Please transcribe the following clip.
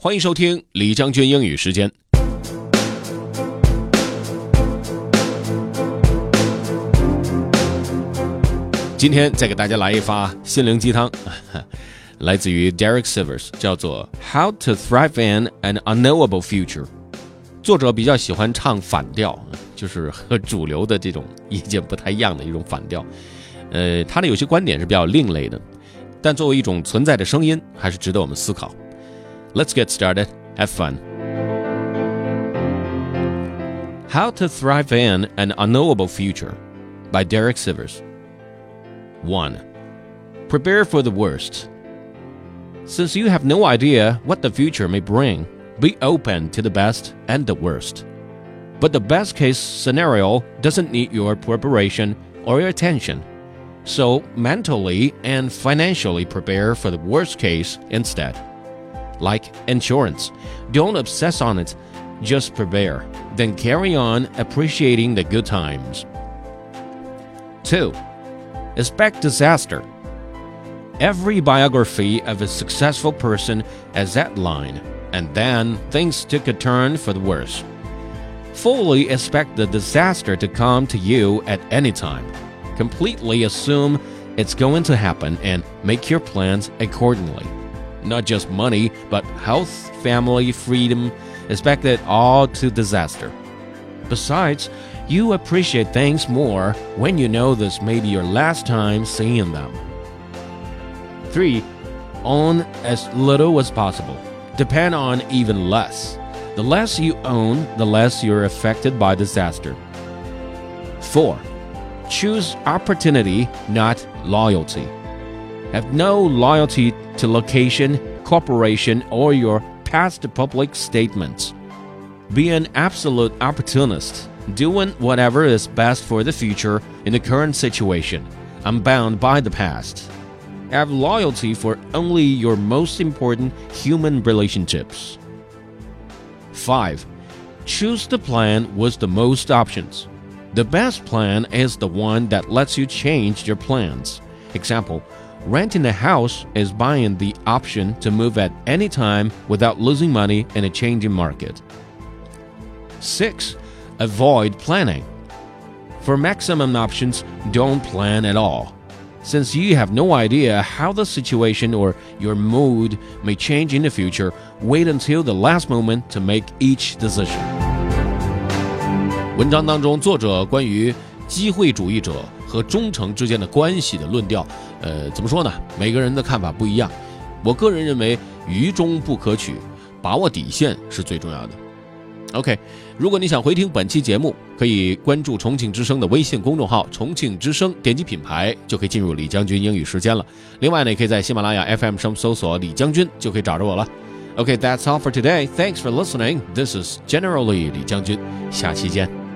欢迎收听李将军英语时间。今天再给大家来一发心灵鸡汤，来自于 Derek Sivers，叫做《How to Thrive in an Unknowable Future》。作者比较喜欢唱反调，就是和主流的这种意见不太一样的一种反调。呃，他的有些观点是比较另类的，但作为一种存在的声音，还是值得我们思考。Let's get started. Have fun. How to Thrive in an Unknowable Future by Derek Sivers. 1. Prepare for the worst. Since you have no idea what the future may bring, be open to the best and the worst. But the best case scenario doesn't need your preparation or your attention. So mentally and financially prepare for the worst case instead like insurance. Don't obsess on it, just prepare. Then carry on appreciating the good times. 2. Expect disaster. Every biography of a successful person has that line, and then things took a turn for the worse. Fully expect the disaster to come to you at any time. Completely assume it's going to happen and make your plans accordingly not just money, but health, family, freedom, expected all to disaster. Besides, you appreciate things more when you know this may be your last time seeing them. 3. Own as little as possible. Depend on even less. The less you own, the less you're affected by disaster. 4. Choose opportunity, not loyalty. Have no loyalty to location, corporation, or your past public statements. Be an absolute opportunist, doing whatever is best for the future in the current situation, unbound by the past. Have loyalty for only your most important human relationships. 5. Choose the plan with the most options. The best plan is the one that lets you change your plans. Example, Renting a house is buying the option to move at any time without losing money in a changing market. 6. Avoid planning. For maximum options, don't plan at all. Since you have no idea how the situation or your mood may change in the future, wait until the last moment to make each decision. 文章当中，作者关于机会主义者 和忠诚之间的关系的论调，呃，怎么说呢？每个人的看法不一样。我个人认为，愚忠不可取，把握底线是最重要的。OK，如果你想回听本期节目，可以关注重庆之声的微信公众号“重庆之声”，点击品牌就可以进入李将军英语时间了。另外呢，也可以在喜马拉雅 FM 上搜索“李将军”，就可以找着我了。OK，that's all for today. Thanks for listening. This is Generally 李将军，下期见。